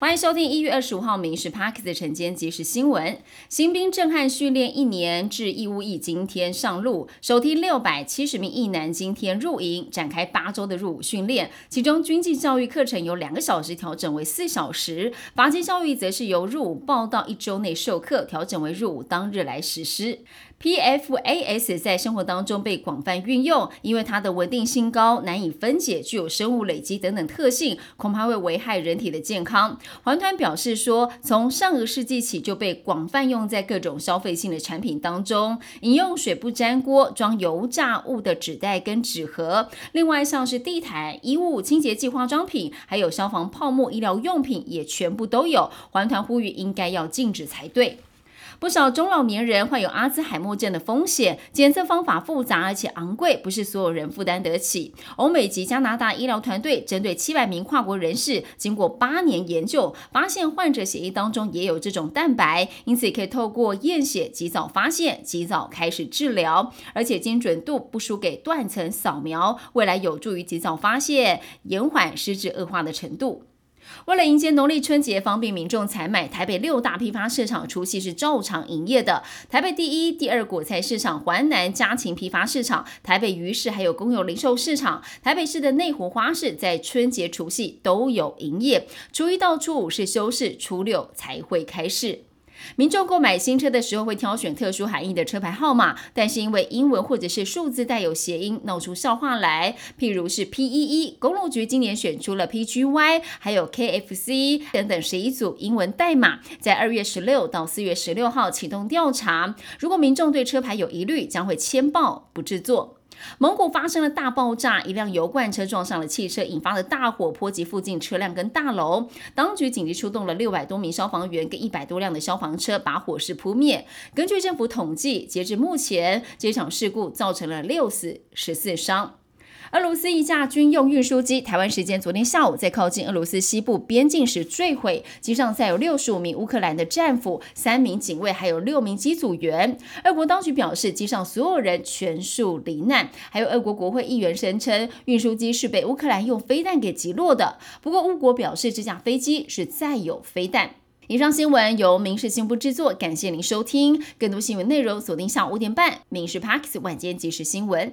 欢迎收听一月二十五号《民事 Parkes》的晨间即时新闻。新兵震撼训练一年，至义务役今天上路，首批六百七十名役男今天入营，展开八周的入伍训练。其中军纪教育课程由两个小时调整为四小时，法纪教育则是由入伍报到一周内授课，调整为入伍当日来实施。PFAS 在生活当中被广泛运用，因为它的稳定性高、难以分解、具有生物累积等等特性，恐怕会危害人体的健康。环团表示说，从上个世纪起就被广泛用在各种消费性的产品当中，饮用水不粘锅、装油炸物的纸袋跟纸盒，另外像是地毯、衣物、清洁剂、化妆品，还有消防泡沫、医疗用品，也全部都有。环团呼吁应该要禁止才对。不少中老年人患有阿兹海默症的风险，检测方法复杂而且昂贵，不是所有人负担得起。欧美及加拿大医疗团队针对七百名跨国人士，经过八年研究，发现患者血液当中也有这种蛋白，因此可以透过验血及早发现、及早开始治疗，而且精准度不输给断层扫描，未来有助于及早发现、延缓失智恶化的程度。为了迎接农历春节，方便民众采买，台北六大批发市场除夕是照常营业的。台北第一、第二果菜市场、环南家禽批发市场、台北鱼市还有公有零售市场、台北市的内湖花市，在春节除夕都有营业。初一到初五是休市，初六才会开市。民众购买新车的时候会挑选特殊含义的车牌号码，但是因为英文或者是数字带有谐音，闹出笑话来。譬如是 P 一一，公路局今年选出了 PGY，还有 KFC 等等十一组英文代码，在二月十六到四月十六号启动调查。如果民众对车牌有疑虑，将会签报不制作。蒙古发生了大爆炸，一辆油罐车撞上了汽车，引发了大火，波及附近车辆跟大楼。当局紧急出动了六百多名消防员跟一百多辆的消防车，把火势扑灭。根据政府统计，截至目前，这场事故造成了六死十四伤。俄罗斯一架军用运输机，台湾时间昨天下午在靠近俄罗斯西部边境时坠毁，机上载有六十五名乌克兰的战俘、三名警卫，还有六名机组员。俄国当局表示，机上所有人全数罹难。还有俄国国会议员声称，运输机是被乌克兰用飞弹给击落的。不过乌国表示，这架飞机是载有飞弹。以上新闻由民事新闻部制作，感谢您收听。更多新闻内容锁定下午五点半《民事 Parks 晚间即时新闻》。